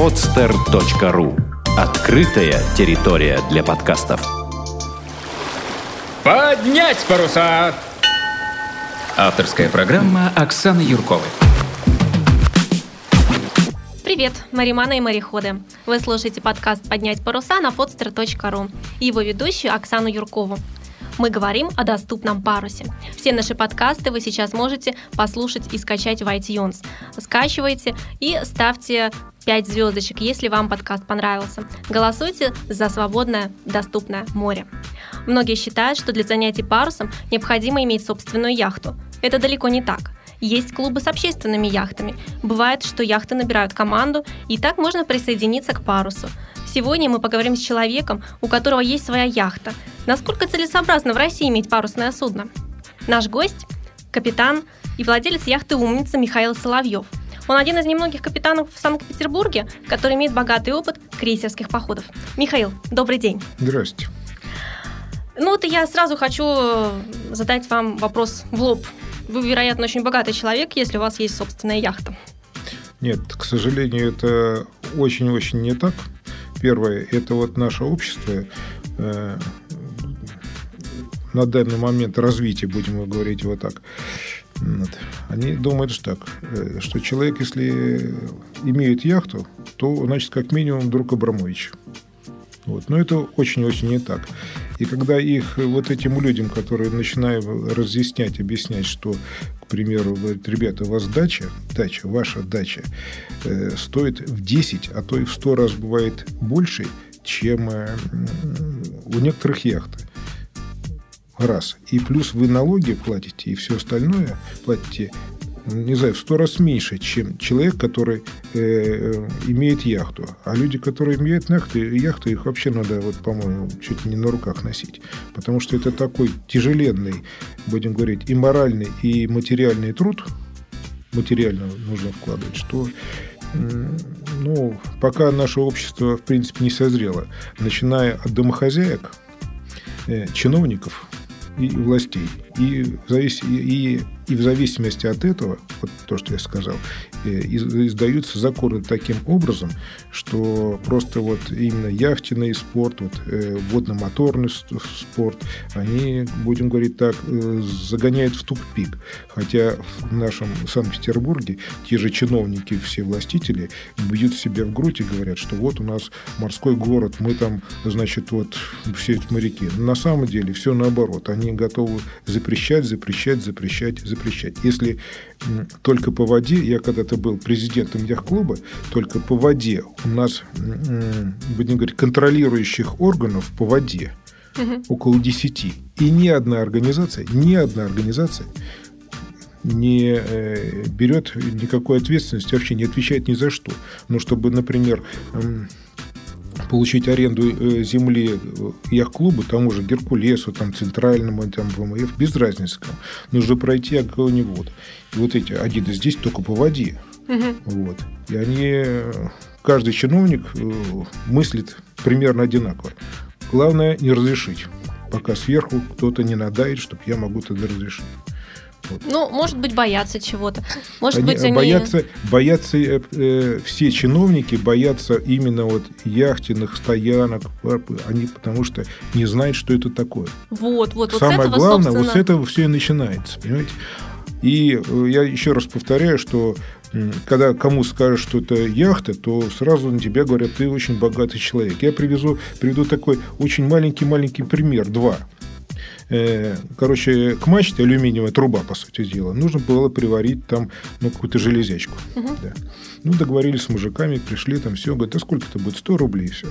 podster.ru Открытая территория для подкастов. Поднять паруса! Авторская программа Оксаны Юрковой. Привет, мариманы и мореходы. Вы слушаете подкаст «Поднять паруса» на podster.ru и его ведущую Оксану Юркову. Мы говорим о доступном парусе. Все наши подкасты вы сейчас можете послушать и скачать в iTunes. Скачивайте и ставьте 5 звездочек, если вам подкаст понравился. Голосуйте за свободное, доступное море. Многие считают, что для занятий парусом необходимо иметь собственную яхту. Это далеко не так. Есть клубы с общественными яхтами. Бывает, что яхты набирают команду, и так можно присоединиться к парусу. Сегодня мы поговорим с человеком, у которого есть своя яхта. Насколько целесообразно в России иметь парусное судно? Наш гость – капитан и владелец яхты «Умница» Михаил Соловьев. Он один из немногих капитанов в Санкт-Петербурге, который имеет богатый опыт крейсерских походов. Михаил, добрый день. Здравствуйте. Ну вот я сразу хочу задать вам вопрос в лоб. Вы, вероятно, очень богатый человек, если у вас есть собственная яхта. Нет, к сожалению, это очень-очень не так. Первое, это вот наше общество э, на данный момент развития, будем говорить вот так. Вот. Они думают, что так, э, что человек, если имеет яхту, то, значит, как минимум друг Абрамович. Вот. Но это очень-очень не так. И когда их вот этим людям, которые начинают разъяснять, объяснять, что, к примеру, говорят, ребята, у вас дача, дача, ваша дача э, стоит в 10, а то и в 100 раз бывает больше, чем э, у некоторых яхт. Раз. И плюс вы налоги платите и все остальное платите не знаю, в сто раз меньше, чем человек, который э, имеет яхту. А люди, которые имеют яхты, яхты, их вообще надо, вот, по-моему, чуть не на руках носить. Потому что это такой тяжеленный, будем говорить, и моральный, и материальный труд, материально нужно вкладывать, что ну, пока наше общество, в принципе, не созрело, начиная от домохозяек, э, чиновников и властей, и, завис... и и в зависимости от этого, вот то, что я сказал, издаются законы таким образом, что просто вот именно яхтенный спорт, вот, э, водно-моторный спорт, они, будем говорить так, э, загоняют в тупик. Хотя в нашем Санкт-Петербурге те же чиновники, все властители бьют себя в грудь и говорят, что вот у нас морской город, мы там, значит, вот все эти моряки. На самом деле все наоборот. Они готовы запрещать, запрещать, запрещать запрещать. Если только по воде, я когда-то был президентом яхт-клуба, только по воде у нас, будем говорить, контролирующих органов по воде угу. около 10. И ни одна организация, ни одна организация не э, берет никакой ответственности, вообще не отвечает ни за что. Ну, чтобы, например, получить аренду э, земли э, яхт-клубу, тому же Геркулесу, там, Центральному, там, ВМФ, без разницы. Там. Нужно пройти огонь И вот эти Адиды здесь только по воде. Угу. Вот. И они, каждый чиновник э, мыслит примерно одинаково. Главное не разрешить, пока сверху кто-то не надает, чтобы я могу тогда разрешить. Ну, может быть, боятся чего-то. Может они, быть, они... Боятся, боятся э, э, все чиновники боятся именно вот яхтенных стоянок, они потому что не знают, что это такое. Вот, вот. Самое вот этого, главное, собственно... вот с этого все и начинается, понимаете? И э, я еще раз повторяю, что когда кому скажешь, что это яхта, то сразу на тебя говорят, ты очень богатый человек. Я привезу, приведу такой очень маленький-маленький пример, два. Э, короче, к мачте алюминиевая труба, по сути дела, нужно было приварить там ну, какую-то железячку. Угу. Да. Ну, договорились с мужиками, пришли там, все, говорят, а сколько это будет? 100 рублей, все.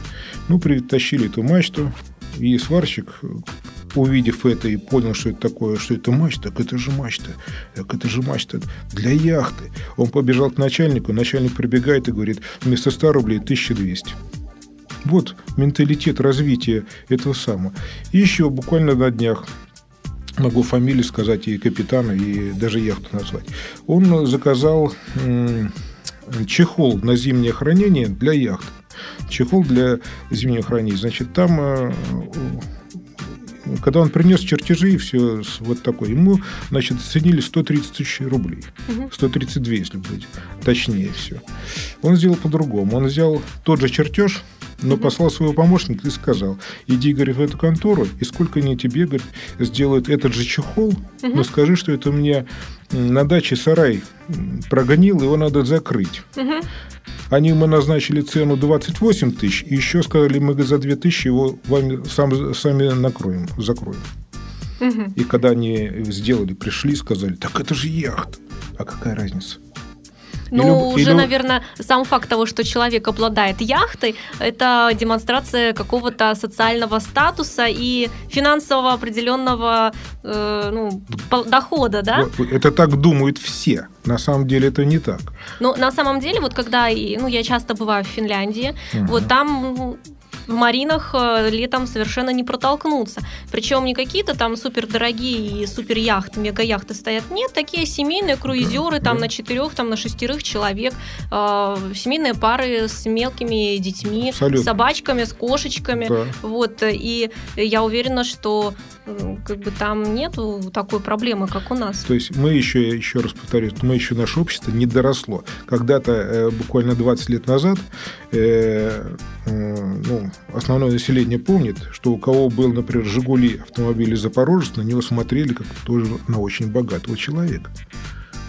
Ну, притащили эту мачту, и сварщик, увидев это и понял, что это такое, что это мачта, так это же мачта, так это же мачта для яхты. Он побежал к начальнику, начальник прибегает и говорит, вместо 100 рублей 1200. Вот менталитет развития этого самого. И еще буквально на днях могу фамилию сказать и капитана, и даже яхту назвать. Он заказал чехол на зимнее хранение для яхт. Чехол для зимнего хранения. Значит, там э, когда он принес чертежи и все вот такое, ему, значит, оценили 130 тысяч рублей. 132, если быть точнее все. Он сделал по-другому. Он взял тот же чертеж, но послал своего помощника и сказал, иди, говорит, в эту контору, и сколько они тебе, говорит, сделают этот же чехол, но скажи, что это мне на даче сарай прогонил, его надо закрыть. Они мы назначили цену 28 тысяч, и еще сказали, мы за 2 тысячи его вами сам, сами накроем, закроем. И когда они сделали, пришли, сказали, так это же яхта. А какая разница? Ну, или, уже, или... наверное, сам факт того, что человек обладает яхтой, это демонстрация какого-то социального статуса и финансового определенного э, ну, дохода, да? Это так думают все. На самом деле это не так. Ну, на самом деле, вот когда ну, я часто бываю в Финляндии, угу. вот там в маринах э, летом совершенно не протолкнуться. Причем не какие-то там супер дорогие и супер яхты, мега яхты стоят. Нет, такие семейные круизеры там на четырех, там на шестерых человек, э, семейные пары с мелкими детьми, Абсолютно. с собачками, с кошечками. Да. Вот, и я уверена, что как бы там нету такой проблемы, как у нас. То есть мы еще, еще раз повторюсь, мы еще наше общество не доросло. Когда-то, э, буквально 20 лет назад, э, э, ну, основное население помнит, что у кого был, например, «Жигули» автомобиль Запорожец, на него смотрели как тоже на очень богатого человека.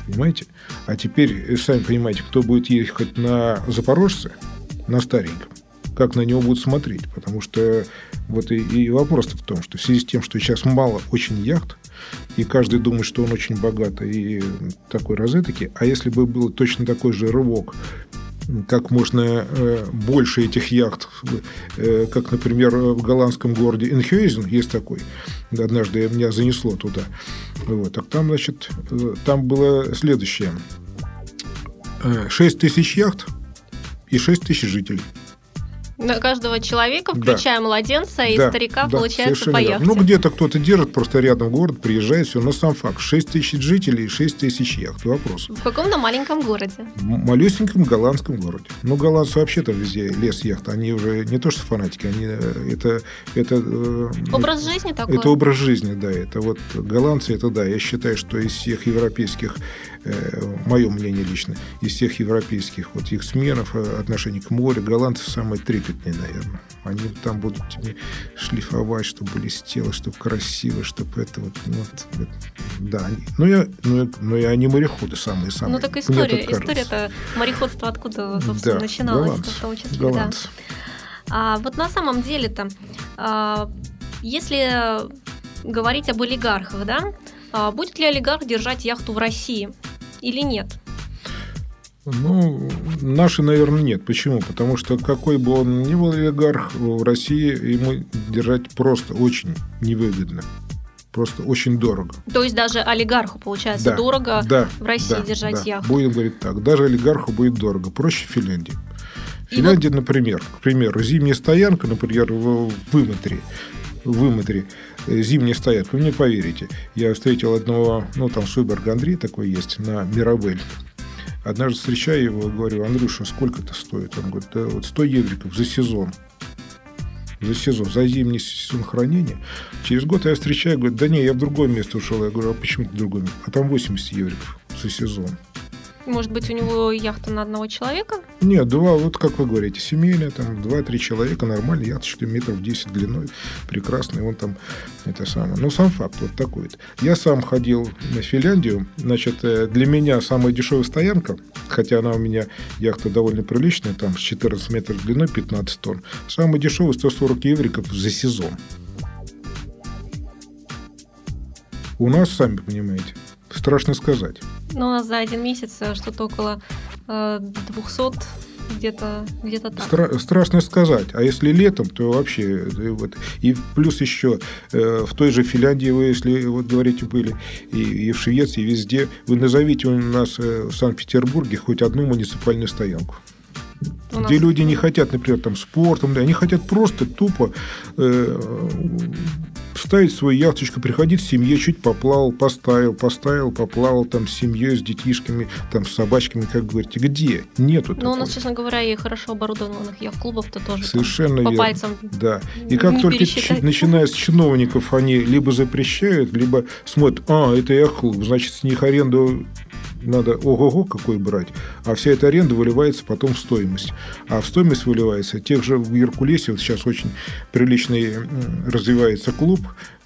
Понимаете? А теперь, сами понимаете, кто будет ехать на Запорожце, на стареньком, как на него будут смотреть. Потому что вот и, и вопрос в том, что в связи с тем, что сейчас мало очень яхт, и каждый думает, что он очень богатый и такой розетки, а если бы был точно такой же рывок как можно э, больше этих яхт, э, как, например, в голландском городе Энхюйзен есть такой. Однажды меня занесло туда. Вот. Так там, значит, э, там было следующее. 6 тысяч яхт и 6 тысяч жителей. На каждого человека, включая да. младенца и да, старика, да, получается по яхте. Ну, где-то кто-то держит, просто рядом город, приезжает, все, но сам факт. 6 тысяч жителей и 6 тысяч яхт. Вопрос. В каком-то маленьком городе? В малюсеньком голландском городе. Ну, голландцы вообще там везде лес яхт. Они уже не то что фанатики, они э, это... это э, образ жизни такой? Это образ жизни, да. Это вот голландцы, это да. Я считаю, что из всех европейских мое мнение лично, из всех европейских вот их сменов э, отношений к морю, голландцы самые трепетные, наверное. Они там будут тебе шлифовать, чтобы блестело, чтобы красиво, чтобы это вот, ну, вот да. Они, ну, я, ну, ну, и они мореходы самые-самые. Ну, так история, история-то мореходство откуда, собственно, да, начиналось голландцы, в том числе, голландцы. да. А, вот на самом деле-то, а, если говорить об олигархах, да, а, будет ли олигарх держать яхту в России? Или нет? Ну, наши, наверное, нет. Почему? Потому что какой бы он ни был олигарх в России, ему держать просто очень невыгодно. Просто очень дорого. То есть даже олигарху, получается, да, дорого да, в России да, держать да. яхту? Будем говорить так. Даже олигарху будет дорого. Проще Финляндии. В Финляндии, вот... например, к примеру, зимняя стоянка, например, в Вымытре, в э, зимняя стоянка, вы мне поверите, я встретил одного, ну, там, Суберг Андрей такой есть, на Мирабель. Однажды встречаю его, говорю, Андрюша, сколько это стоит? Он говорит, да вот 100 евриков за сезон. За сезон, за зимний сезон хранения. Через год я встречаю, говорит, да не, я в другое место ушел. Я говорю, а почему ты в другое место? А там 80 евриков за сезон. Может быть, у него яхта на одного человека? Нет, два, вот как вы говорите, семейная, там два-три человека, нормально, яхточка метров 10 длиной, прекрасный, он там, это самое. Но сам факт вот такой. Я сам ходил на Финляндию, значит, э, для меня самая дешевая стоянка, хотя она у меня, яхта довольно приличная, там с 14 метров длиной, 15 тонн, самый дешевый 140 евриков за сезон. У нас, сами понимаете, страшно сказать. Ну, у нас за один месяц э, что-то около э, 200 где-то где так. Стра- страшно сказать. А если летом, то вообще вот. И плюс еще э, в той же Финляндии вы, если вот говорите, были и, и в Швеции, и везде, вы назовите у нас э, в Санкт-Петербурге хоть одну муниципальную стоянку. У где нас... люди не хотят, например, там спортом, они хотят просто тупо э, ставить свою яхточку, приходить в семье, чуть поплавал, поставил, поставил, поплавал там с семьей, с детишками, там с собачками, как говорите. Где? Нету Ну, у нас, честно говоря, и хорошо оборудованных яхт-клубов-то тоже Совершенно там, по верно. пальцам Да. И как только чи- начиная с чиновников, они либо запрещают, либо смотрят, а, это яхт-клуб, значит, с них аренду надо ого-го какой брать, а вся эта аренда выливается потом в стоимость. А в стоимость выливается тех же в Геркулесе, вот сейчас очень приличный развивается клуб,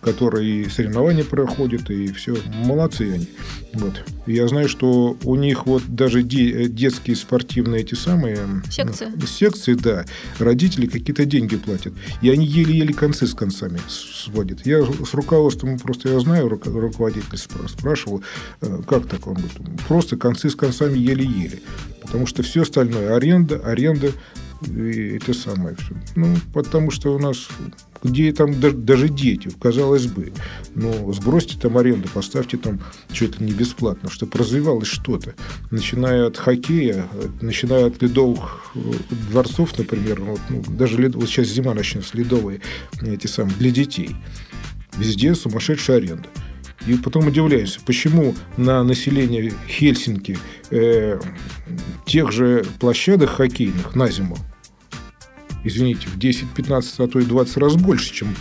который и соревнования проходит, и все. Молодцы они. Вот. Я знаю, что у них вот даже де- детские спортивные эти самые... Секции. Секции, да. Родители какие-то деньги платят. И они еле-еле концы с концами сводят. Я с руководством, просто я знаю, руко- руководитель спра- спрашивал, э, как так он говорит, просто концы с концами еле-еле. Потому что все остальное аренда, аренда, и это самое все. Ну, потому что у нас где там да- даже дети, казалось бы. Ну, сбросьте там аренду, поставьте там что-то не бесплатно, чтобы развивалось что-то. Начиная от хоккея, э, начиная от ледовых э, дворцов, например, вот, ну, даже лед- вот сейчас зима начнется, ледовые эти самые, для детей. Везде сумасшедшая аренда. И потом удивляемся, почему на население Хельсинки э, тех же площадок хоккейных на зиму, извините, в 10, 15, а то и 20 раз больше, чем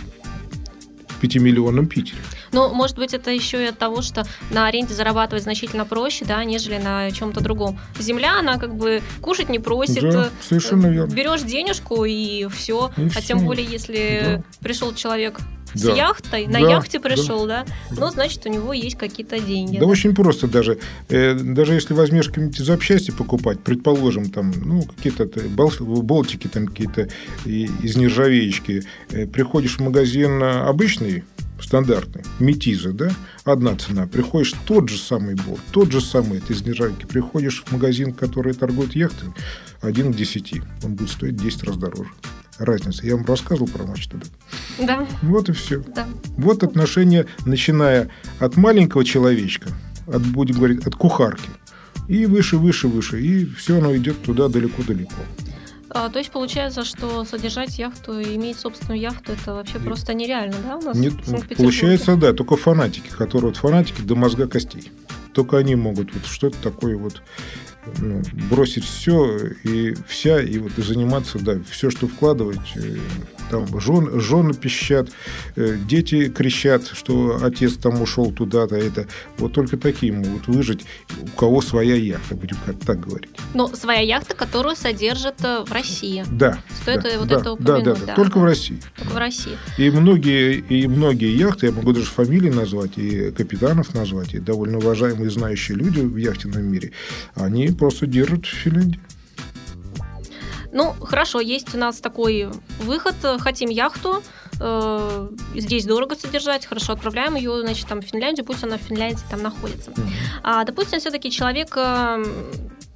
в 5 миллионном Питере. Ну, может быть, это еще и от того, что на аренде зарабатывать значительно проще, да, нежели на чем-то другом. Земля, она как бы кушать не просит. Да, совершенно верно. Берешь денежку и все. И а тем всё. более, если пришел человек с Да. яхтой, на Да, яхте да. пришел, да, Да. ну, значит, у него есть какие-то деньги. Да, очень просто даже. Э, даже если возьмешь какие-нибудь запчасти покупать, предположим, там, ну, какие-то бол- болтики там какие-то из нержавеечки, э, приходишь в магазин обычный, стандартный, метиза, да, одна цена. Приходишь тот же самый болт, тот же самый, это из нержавейки. Приходишь в магазин, который торгует яхтами, один к десяти. Он будет стоить 10 раз дороже. Разница. Я вам рассказывал про матч тогда. Да, Вот и все. да. Вот отношения, начиная от маленького человечка, от, будем говорить, от кухарки, и выше, выше, выше, и все оно идет туда далеко-далеко. А, то есть получается, что содержать яхту и иметь собственную яхту это вообще просто нереально, да, у нас Нет, в получается, да, только фанатики, которые вот фанатики до мозга костей. Только они могут вот что-то такое вот ну, бросить все и вся, и вот и заниматься, да, все, что вкладывать, э, там жен, жены пищат, э, дети кричат, что отец там ушел туда-то, это. Вот только такие могут выжить, у кого своя яхта, будем как так говорить. Ну, своя яхта, которую содержат э, в России. Да. Стоит да, вот да, это упомянуть, да, да, да. только в России. Только в России. И многие, и многие яхты, я могу даже фамилии назвать, и капитанов назвать, и довольно уважаемые знающие люди в яхтенном мире, они просто держат в Финляндии. Ну, хорошо, есть у нас такой выход. Хотим яхту, э, здесь дорого содержать, хорошо, отправляем ее, значит, там в Финляндию, пусть она в Финляндии там находится. А, допустим, все-таки человек э,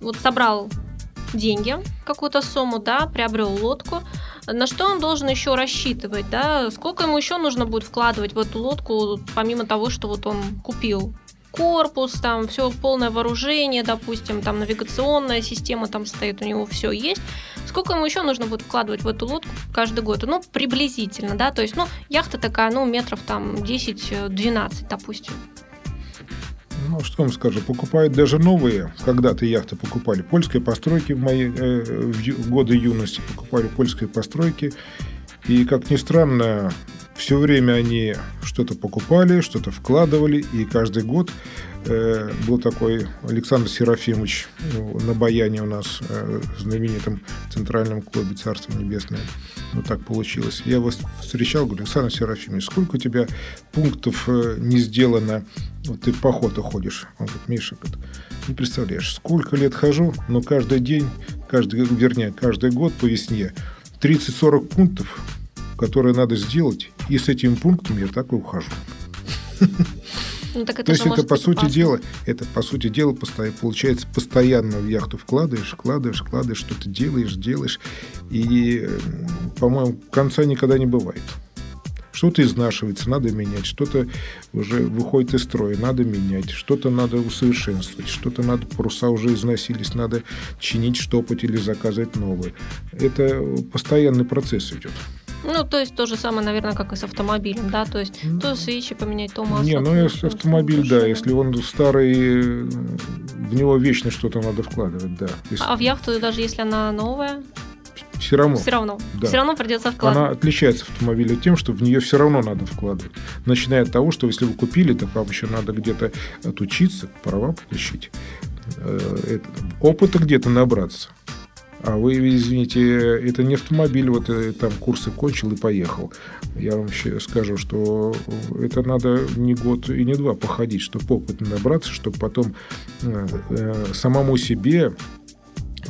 вот собрал деньги, какую-то сумму, да, приобрел лодку. На что он должен еще рассчитывать, да? Сколько ему еще нужно будет вкладывать в эту лодку, помимо того, что вот он купил корпус, там все полное вооружение, допустим, там навигационная система там стоит, у него все есть. Сколько ему еще нужно будет вкладывать в эту лодку каждый год? Ну, приблизительно, да, то есть, ну, яхта такая, ну, метров там 10-12, допустим. Ну, что вам скажу, покупают даже новые, когда-то яхты покупали, польские постройки в мои э, в годы юности, покупали польские постройки, и, как ни странно, все время они что-то покупали, что-то вкладывали, и каждый год э, был такой Александр Серафимович ну, на Баяне у нас, э, знаменитом центральном клубе «Царство небесное». Ну, так получилось. Я его встречал, говорю, Александр Серафимович, сколько у тебя пунктов э, не сделано, вот ты в поход уходишь. Он говорит, Миша, говорит, не представляешь, сколько лет хожу, но каждый день, каждый, вернее, каждый год по весне 30-40 пунктов, которые надо сделать, и с этим пунктом я так и ухожу. Ну, так это То есть это, по сути опасно. дела, это, по сути дела, получается, постоянно в яхту вкладываешь, вкладываешь, вкладываешь, что-то делаешь, делаешь, и, по-моему, конца никогда не бывает. Что-то изнашивается, надо менять, что-то уже выходит из строя, надо менять, что-то надо усовершенствовать, что-то надо, паруса уже износились, надо чинить, штопать или заказывать новые. Это постоянный процесс идет. Ну, то есть то же самое, наверное, как и с автомобилем, да? То есть то свечи поменять, то масло. Не, ну если автомобиль, да, если он старый, в него вечно что-то надо вкладывать, да. Если- А в яхту, даже если она новая, все равно. все равно. да. Все равно придется Она вкладывать. отличается от автомобиля тем, что в нее все равно надо вкладывать. Начиная от того, что если вы купили, то вам еще надо где-то отучиться, права получить, э, опыта где-то набраться. А вы, извините, это не автомобиль, вот э, там курсы кончил и поехал. Я вам ща скажу, что это надо не год и не два походить, чтобы опыт набраться, чтобы потом э, э, самому себе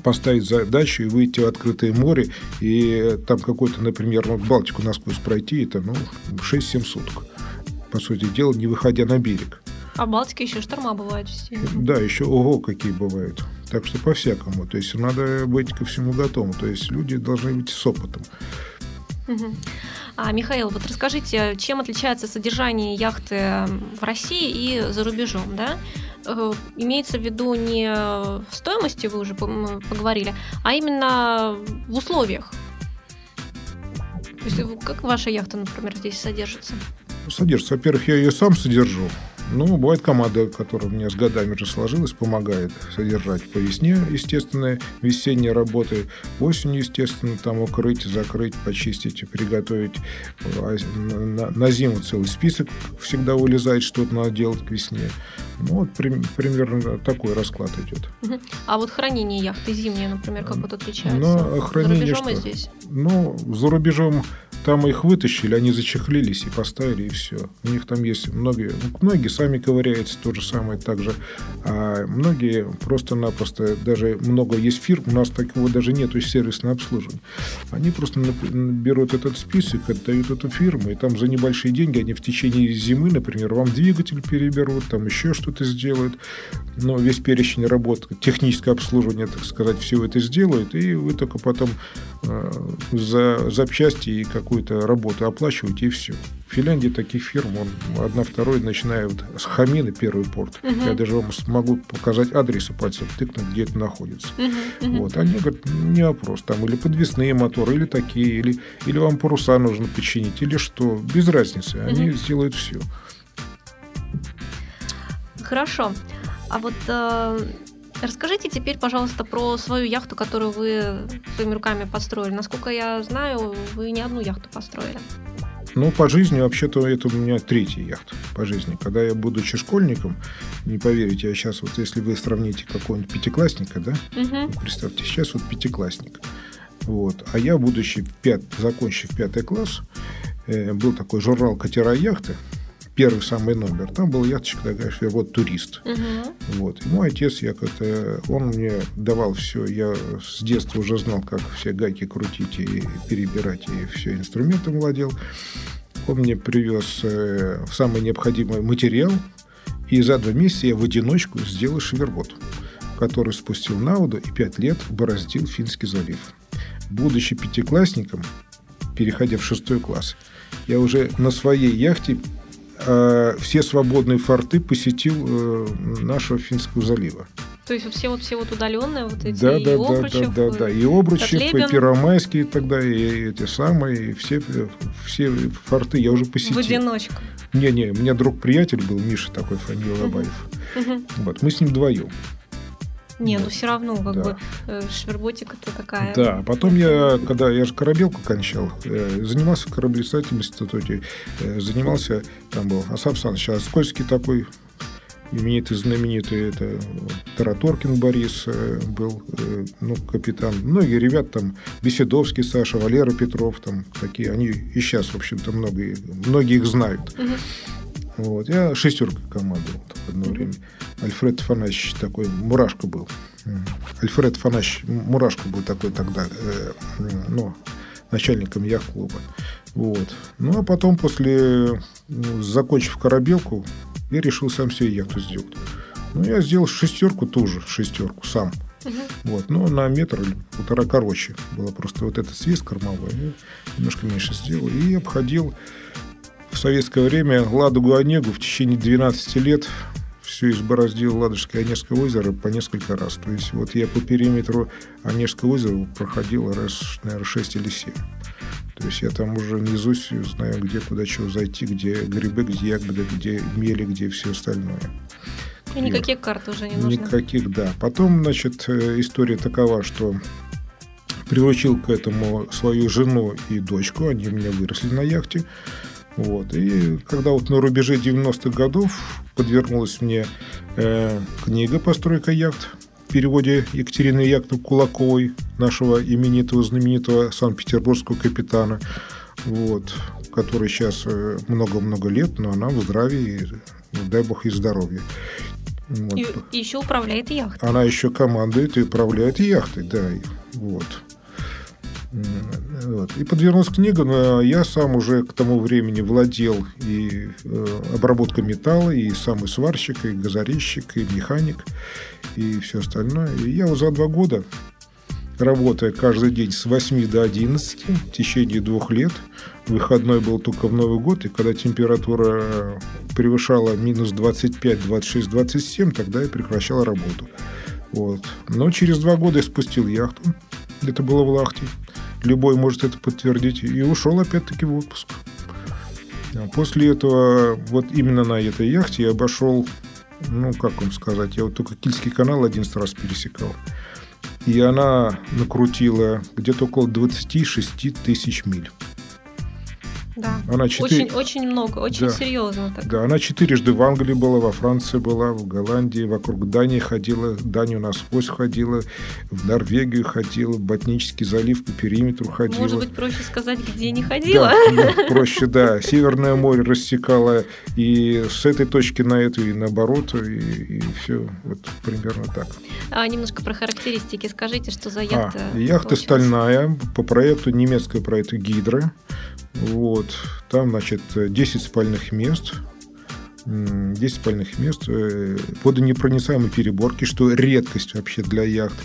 поставить задачу и выйти в открытое море, и там какой-то, например, вот Балтику насквозь пройти, это ну, 6-7 суток. По сути дела, не выходя на берег. А в Балтике еще шторма бывают все. Да, еще ого, какие бывают. Так что по-всякому. То есть надо быть ко всему готовым. То есть люди должны быть с опытом. А, Михаил, вот расскажите, чем отличается содержание яхты в России и за рубежом, да? Э, Имеется в виду не в стоимости, вы уже поговорили, а именно в условиях. То есть, как ваша яхта, например, здесь содержится? Содержится. Во-первых, я ее сам содержу. Ну, бывает команда, которая у меня с годами уже сложилась, помогает содержать по весне, естественно, весенние работы, осенью, естественно, там укрыть, закрыть, почистить, приготовить. А На, зиму целый список всегда вылезает, что-то надо делать к весне. Ну, вот прим- примерно такой расклад идет. А вот хранение яхты зимнее, например, как вот отличается? Ну, хранение За рубежом и что? здесь? Ну, за рубежом там их вытащили, они зачехлились и поставили, и все. У них там есть многие, ну, многие сами ковыряются, то же самое так же. А многие просто-напросто, даже много есть фирм, у нас такого даже нету сервисного обслуживания. Они просто берут этот список, отдают эту фирму, и там за небольшие деньги они в течение зимы, например, вам двигатель переберут, там еще что-то сделают, но весь перечень работ, техническое обслуживание, так сказать, все это сделают, и вы только потом э, за запчасти и какую-то работу оплачиваете, и все. В Финляндии таких фирм, он одна, второй, начиная вот с Хамина, первый порт. Мгм. Я даже вам смогу показать адрес и пальцем тыкнуть, где это находится. Мгм. Вот. Они говорят, не вопрос, там или подвесные моторы, или такие, или, или вам паруса нужно починить, или что, без разницы, они Мгм. сделают все. Хорошо. А вот э, расскажите теперь, пожалуйста, про свою яхту, которую вы своими руками построили. Насколько я знаю, вы не одну яхту построили. Ну, по жизни, вообще-то, это у меня третья яхта по жизни. Когда я, будучи школьником, не поверите, я сейчас, вот если вы сравните какого-нибудь пятиклассника, да. Вот Представьте, сейчас вот пятиклассник. Вот. А я, будучи пят, закончив пятый класс, э, был такой журнал «Катера яхты», первый самый номер. Там был яхточка такая, что я вот турист. Мгм. Вот. И мой отец, я как-то, он мне давал все. Я с детства уже знал, как все гайки крутить и перебирать, и все инструментом владел. Он мне привез э, самый необходимый материал, и за два месяца я в одиночку сделал шевербот, который спустил на воду и пять лет бороздил Финский залив. Будучи пятиклассником, переходя в шестой класс, я уже на своей яхте все свободные форты посетил э, нашего Финского залива. То есть все вот все вот удаленные вот эти Да, и да, да, да, Обручев, да, да. И Обручев, и Котлебин. Первомайские тогда, и эти самые, и все, все форты я уже в посетил. одиночку. Не-не, у меня друг-приятель был, Миша такой, фамилия. Лобаев. Вот, мы с ним вдвоем. Не, ну Вот. все равно, как Да. бы э, шверботика-то такая. Да, потом я, когда я же корабелку кончал, э, занимался кораблестроительным институте, э, занимался, там был Асап Саныч, а Скользкий такой именитый, знаменитый, это Тараторкин Борис э, был, ну, капитан. Многие ребят там, Беседовский Саша, Валера Петров, там такие, они и сейчас, в общем-то, многие, многие их знают. Мгм. Вот. Я шестеркой командовал в одно время. Альфред Фанасьевич такой, Мурашко был. Альфред Фанасьевич Мурашко был такой тогда, э, ну, начальником яхт-клуба. Вот. Ну, а потом, после, ну, закончив корабелку, я решил сам себе яхту сделать. Ну, я сделал шестерку тоже, шестерку сам. Мгм. Вот, но на метр или полтора короче. Было просто вот этот свист кормовой. Я немножко меньше сделал. И обходил в советское время Ладогу Онегу в течение 12 лет все избороздил Ладожское Онежское озеро по несколько раз. То есть вот я по периметру Онежского озера проходил раз, наверное, 6 или 7. То есть я там уже низусь, знаю, где, куда, чего зайти, где грибы, где ягоды, где мели, где все остальное. И никаких карт уже не нужно. Никаких, да. Потом, значит, э, история такова, что приручил к этому свою жену и дочку, они у меня выросли на яхте. Вот. И когда вот на рубеже 90-х годов подвернулась мне э, книга «Постройка яхт», в переводе Екатерины Яковлевны Кулаковой, нашего именитого, знаменитого санкт-петербургского капитана, вот, который сейчас э, много-много лет, но она в здравии, дай бог и здоровья. Вот. И, и еще управляет яхтой. Она еще командует и управляет яхтой, да. Вот. Вот. И подвернулась книга, но я сам уже к тому времени владел и э, обработкой металла, и сам и сварщик, и газорезчик, и механик, и все остальное. И я вот за два года, работая каждый день с 8 до 11, в течение двух лет, выходной был только в Новый год, и когда температура превышала минус 25, 26, 27, тогда я прекращал работу. Вот. Но через два года я спустил яхту. Это было в Лахте. Любой может это подтвердить. И ушел опять-таки в отпуск. А после этого, вот именно на этой яхте я обошел, ну, как вам сказать, я вот только Кильский канал 11 раз пересекал. И она накрутила где-то около 26 тысяч миль. Да. Она четыре... очень, очень много, очень да. серьезно. Так. Да, она четырежды в Англии была, во Франции была, в Голландии, вокруг Дании ходила, Данию насквозь ходила, в Норвегию ходила, в Ботнический залив по периметру ходила. Может быть, проще сказать, где не ходила? Да, проще, да. Северное море рассекала и с этой точки на эту, и наоборот, и, и все вот примерно так. А немножко про характеристики скажите, что за яхта? А, яхта получилась? стальная, по проекту, немецкого проекта Гидро. Вот. Там, значит, 10 спальных мест, 10 спальных мест, э, водонепроницаемые переборки, что редкость вообще для яхт.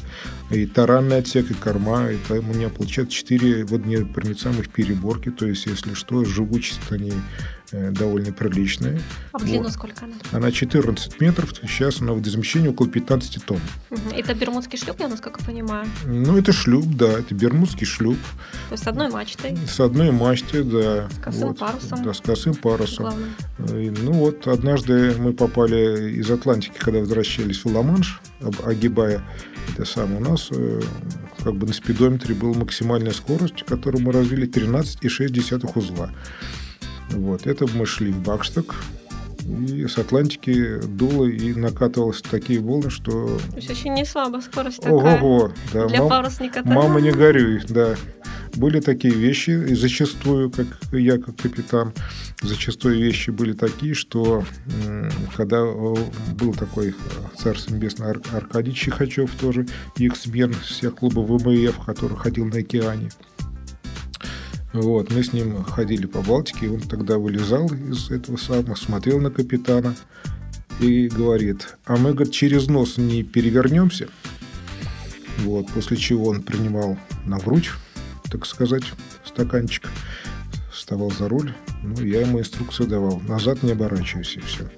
И таранный отсек, и корма. И там у меня получается 4 водонепроницаемых переборки. То есть, если что, живучесть они Э, довольно приличная. А в длину вот. сколько она? Она 14 метров, сейчас она в водоизмещении около 15 тонн. Угу. Это бермудский шлюп, я насколько понимаю? Ну, это шлюп, да, это бермудский шлюп. То есть с одной мачтой? С одной мачтой, да. С косым вот. парусом? Да, с косым парусом. Главное. Ну вот, однажды мы попали из Атлантики, когда возвращались в Ла-Манш, огибая это самое, у нас э, как бы на спидометре была максимальная скорость, которую мы развили 13,6 узла. Вот. Это мы шли в Бакшток, и с Атлантики дуло и накатывалось такие волны, что... То есть очень не слабо скорость такая. Ого-го, да. Для мам... парусника Мама, не горюй, да. Были такие вещи, и зачастую, как я, как капитан, зачастую вещи были такие, что когда был такой э, царство небесное Аркадий Чихачев тоже, экс-мен всех клубов ВМФ, который ходил на океане, вот, мы с ним ходили по Балтике, и он тогда вылезал из этого самого, смотрел на капитана и говорит, а мы, говорит, через нос не перевернемся. Вот, после чего он принимал на грудь, так сказать, стаканчик, вставал за руль, ну, я ему инструкцию давал, назад не оборачивайся, и все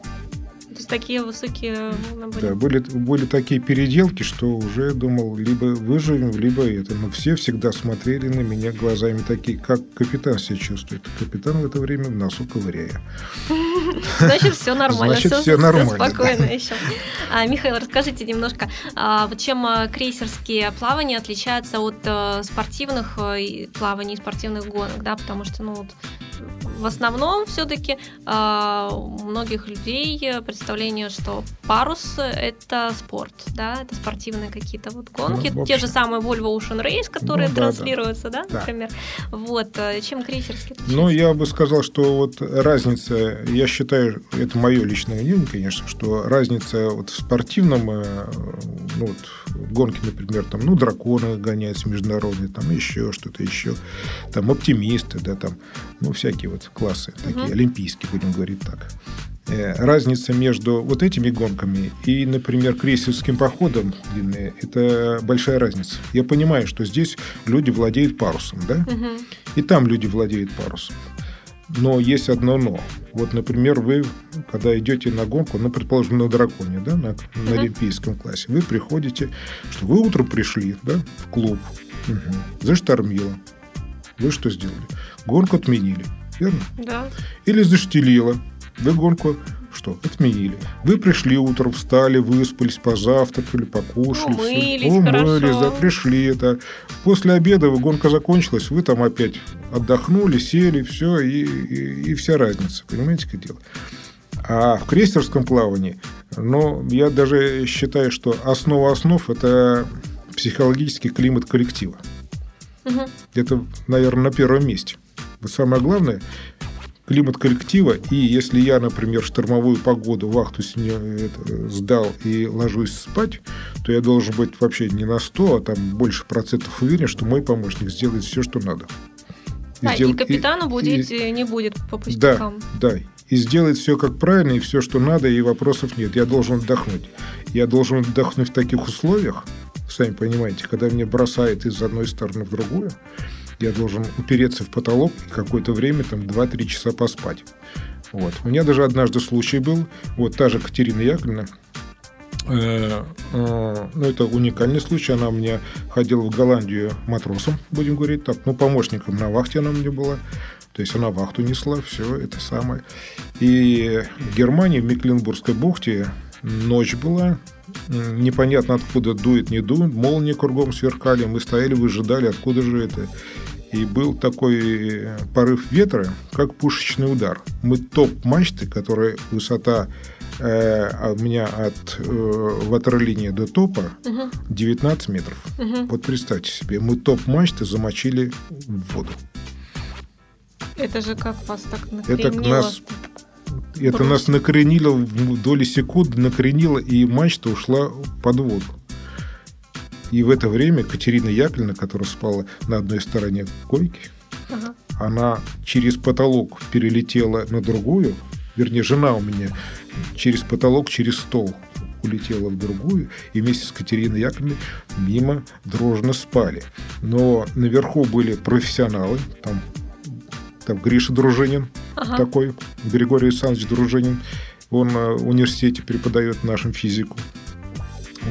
такие высокие были? Да, были, были такие переделки, что уже думал, либо выживем, либо это. Но все всегда смотрели на меня глазами такие, как капитан себя чувствует. Капитан в это время в носу ковыряя. Значит, все нормально. Значит, все нормально. Спокойно еще. А, Михаил, расскажите немножко, а, чем а, крейсерские плавания отличаются от э, спортивных э, плаваний спортивных гонок, да, потому что, ну, вот, в основном все-таки у многих людей представление, что парус — это спорт, да, это спортивные какие-то вот гонки, ну, те же самые Volvo Ocean Race, которые ну, да, транслируются, да, да, например. Вот, э, чем крейсерский Ну, я бы сказал, что вот разница, я считаю, это мое личное мнение, конечно, что разница вот в спортивном, э, ну, вот, гонке, например, там, ну, драконы гоняются международные, там, еще что-то еще, там, оптимисты, да, там, ну, всякие вот классы такие, угу. олимпийские, будем говорить так. Э, разница между вот этими гонками и, например, крейсерским походом длинные, это большая разница. Я понимаю, что здесь люди владеют парусом, да? Угу. И там люди владеют парусом. Но есть одно но. Вот, например, вы, когда идете на гонку, ну, предположим, на драконе, да, на, на uh олимпийском классе, вы приходите, что вы утром пришли, да, в клуб, угу, заштормило, Вы что сделали? Гонку отменили, верно? Да. Или заштелило. Вы гонку что? Отменили. Вы пришли утром, встали, выспались, позавтракали, покушали. Умылись все. Умылись, хорошо. да, пришли это. После обеда гонка закончилась, вы там опять отдохнули, сели, все, и, и, и вся разница. Понимаете, как дело? А в крейсерском плавании, ну, я даже считаю, что основа основ – это психологический климат коллектива. Мгм. Это, наверное, на первом месте. Вот самое главное – климат коллектива. И если я, например, в штормовую погоду вахту с нее, это, сдал и ложусь спать, то я должен быть вообще не на 100, а там больше процентов уверен, что мой помощник сделает все, что надо. Да, и сдел- капитану и- будить и- не будет по да, пустякам. да. И сделает все как правильно, и все, что надо, и вопросов нет. Я должен отдохнуть. Я должен отдохнуть в таких условиях, сами понимаете, когда меня бросает из одной стороны в другую, я должен упереться в потолок какое-то время, там, 2-3 часа поспать. Вот. У меня даже однажды случай был, вот та же Катерина Яковлевна, э, э, ну, это уникальный случай, она меня ходила в Голландию матросом, будем говорить так, ну, помощником на вахте она мне была, то есть она вахту несла, все это самое. И в Германии, в Мекленбургской бухте, ночь была, непонятно откуда дует, не дует, молнии кругом сверкали, мы стояли, выжидали, откуда же это. И был такой э, порыв ветра, как пушечный удар. Мы топ мачты, которая высота э, а у меня от э, ватерлинии до топа Мгм. 19 метров. Мгм. Вот представьте себе, мы топ мачты замочили в воду. Это же как вас так Это накренило? нас, это Брось. нас накренило в доли секунды, накренило, и мачта ушла под воду. И в это время Катерина Яковлевна, которая спала на одной стороне койки, Ага. она через потолок перелетела на другую, вернее, жена у меня через потолок, через стол улетела в другую, и вместе с Катериной Яковлевной мимо дружно спали. Но наверху были профессионалы, там, там Гриша Дружинин, Ага. такой, Григорий Александрович Дружинин, он э, в университете преподает нашим физику.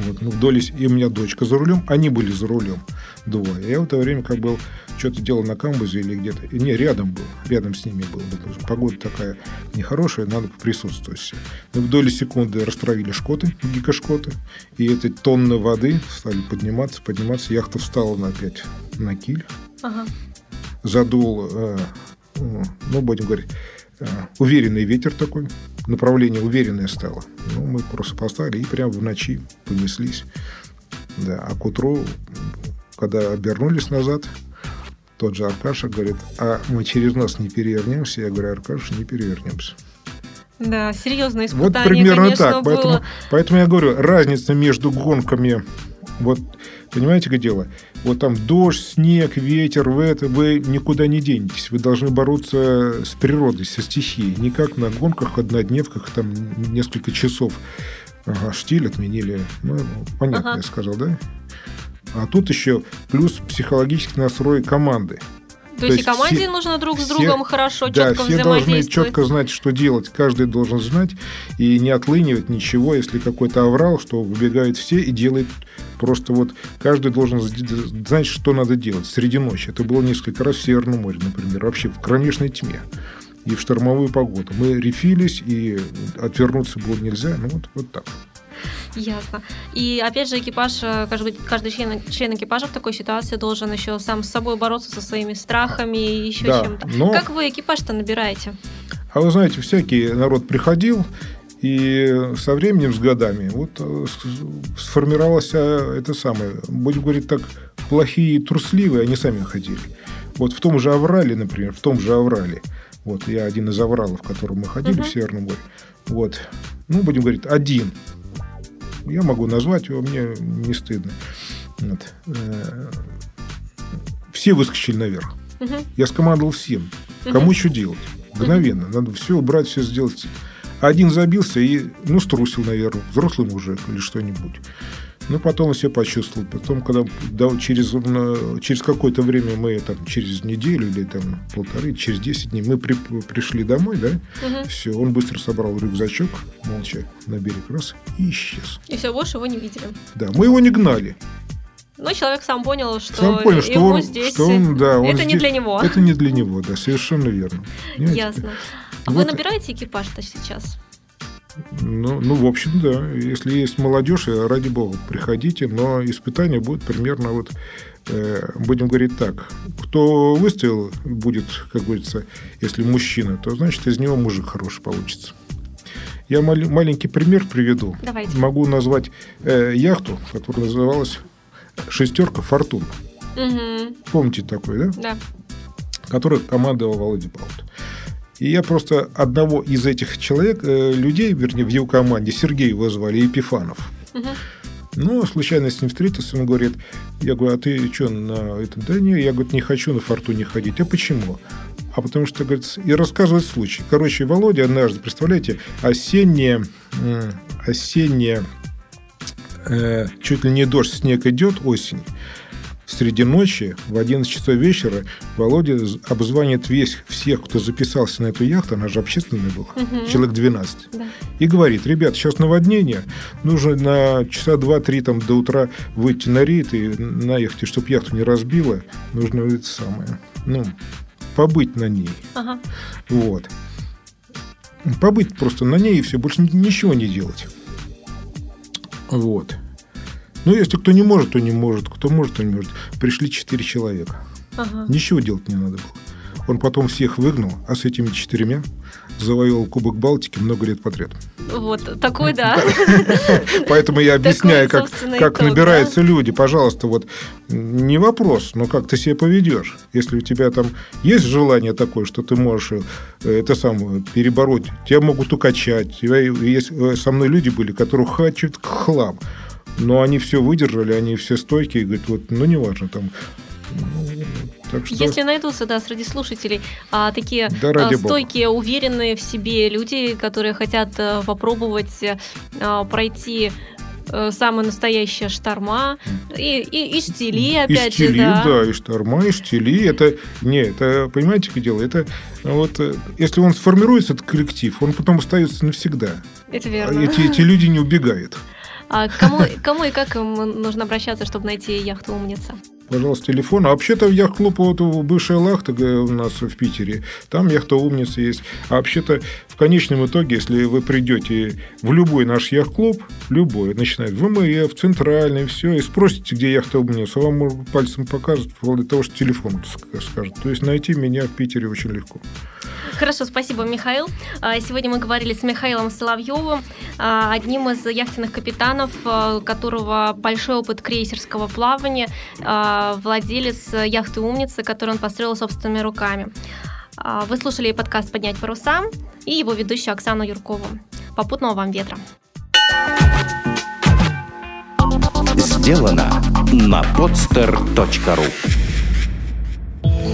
Вот, ну, вдоль, и у меня дочка за рулем, они были за рулем двое. Я в это время как был, что-то делал на камбузе или где-то. И не, рядом был, рядом с ними был. что Погода такая нехорошая, надо присутствовать. все. Мы в доли секунды расстроили шкоты, гикошкоты, и этой тонны воды стали подниматься, подниматься. Яхта встала на опять на киль, Ага. задул, э, ну, будем говорить, э, уверенный ветер такой, направление уверенное стало. Ну, мы просто поставили и прямо в ночи понеслись. Да, а к утру, когда обернулись назад, тот же Аркаша говорит, а мы через нас не перевернемся? Я говорю, Аркаша, не перевернемся. Да, серьезное Вот испытание, примерно конечно, так. Поэтому, было. поэтому я говорю, разница между гонками, вот понимаете, как дело? Вот там дождь, снег, ветер, вы, это, вы никуда не денетесь. Вы должны бороться с природой, со стихией. Не как на гонках, однодневках, там несколько часов. Ага, штиль отменили. Ну, понятно, Ага. я сказал, да? А тут еще плюс психологический настрой команды. То есть и команде все- нужно друг с все- другом хорошо, Да, четко все должны четко знать, что делать. Каждый должен знать и не отлынивать ничего, если какой-то аврал, что выбегают все и делает просто вот каждый должен знать, что надо делать среди ночи. Это было несколько раз в Северном море, например, вообще в кромешной тьме и в штормовую погоду. Мы рефились, и отвернуться было нельзя. Ну вот, вот так. Ясно. И опять же, экипаж, э, каждый, каждый член, член экипажа в такой ситуации должен еще сам с собой бороться со своими страхами и еще Да, чем-то. но- Как вы экипаж-то набираете? А вы знаете, всякий народ приходил, и со временем, с годами, вот э, с- сформировался это самое, будем говорить так, плохие и трусливые, они сами ходили. Вот в том же Аврале, например, в том же Аврале, вот я один из Авралов, в котором мы ходили Мгм. в Северном море, вот, ну, будем говорить, один. Я могу назвать его, мне не стыдно. Вот. Э, Все выскочили наверх. Я скомандовал всем. Кому что делать? Мгновенно. Надо все убрать, все сделать. Один забился и, ну, струсил, наверное, взрослый мужик или что-нибудь. Ну, потом все почувствовал. Потом, когда да, через, через какое-то время мы, там, через неделю или там полторы, через 10 дней, мы при- пришли домой, да, Мгм. все, он быстро собрал рюкзачок, молча, на берег раз и исчез. И все, больше его не видели. Да, мы его не гнали. Но человек сам понял, что Сам понял, что он, здесь что он, да, он это не здесь- для него. Это не для него, да, совершенно верно. Понимаете? Ясно. А вы набираете экипаж-то сейчас? Ну, ну, в общем, да. Если есть молодежь, ради бога, приходите, но испытания будут примерно вот, э, будем говорить так. Кто выставил, будет, как говорится, если мужчина, то значит из него мужик хороший получится. Я мал- маленький пример приведу. Давайте. Могу назвать э, яхту, которая называлась «Шестерка Фортун». Мгм. Помните такой, да? Да. который командовал Володя Баут. И я просто одного из этих человек, э, людей, вернее, в его команде, Сергей его звали, Епифанов. Ну, случайно с ним встретился, он говорит, я говорю, а ты что, на это? Да не, я, говорит, не хочу на фортуне ходить. А почему? А потому что, говорит, и рассказывает случай. Короче, Володя однажды, представляете, осенняя, м, осенняя, э, чуть ли не дождь, снег идет, осень. Среди ночи, в 11 часов вечера, Володя обзванивает весь, всех, кто записался на эту яхту, она же общественная была, Мгм. человек 12 Да. и говорит, ребят, сейчас наводнение, нужно на часа два-три там до утра выйти на рейд и на яхте, чтобы яхту не разбило, нужно это самое, ну, побыть на ней, Ага. вот. Побыть просто на ней и все, больше ни- ничего не делать. Вот. Ну, если кто не может, то не может, кто может, то не может. Пришли четыре человека. Ага. Ничего делать не надо было. Он потом всех выгнал, а с этими четырьмя завоевал Кубок Балтики много лет подряд. Вот такой, да. Поэтому я объясняю, как, как набираются люди. Пожалуйста, вот не вопрос, но как ты себя поведешь. Если у тебя там есть желание такое, что ты можешь э, это самое перебороть, тебя могут укачать. Есть, э, со мной люди были, которые хачат к хлам. Но они все выдержали, они все стойкие, и говорят, вот, ну, неважно, там. ну, Так что... Если найдутся, да, среди слушателей а, такие Да а, бога. стойкие, уверенные в себе люди, которые хотят а, попробовать а, пройти э, самые настоящие шторма и, и, и штили, опять и штили, же, да. да, и шторма, и штили. Это, не, это, понимаете, как дело? Это вот, если он сформируется, этот коллектив, он потом остается навсегда. Это А верно. Эти, эти люди не убегают. А кому, кому и как нужно обращаться, чтобы найти яхту умница? Пожалуйста, телефон. А вообще-то в яхт-клуб, вот бывшая Лахта у нас в Питере, там яхта умница есть. А вообще-то в конечном итоге, если вы придете в любой наш яхт-клуб, любой, начинает в МФ, в Центральный, все, и спросите, где яхта умница, вам может пальцем вплоть до того, что телефон ск- скажет. То есть найти меня в Питере очень легко. Хорошо, спасибо, Михаил. А, Сегодня мы говорили с Михаилом Соловьевым, а, одним из яхтенных капитанов, а, у которого большой опыт крейсерского плавания, а, владелец яхты «Умница», которую он построил собственными руками. А, Вы слушали подкаст «Поднять паруса» и его ведущую Оксану Юркову. Попутного вам ветра. Сделано на podster.ru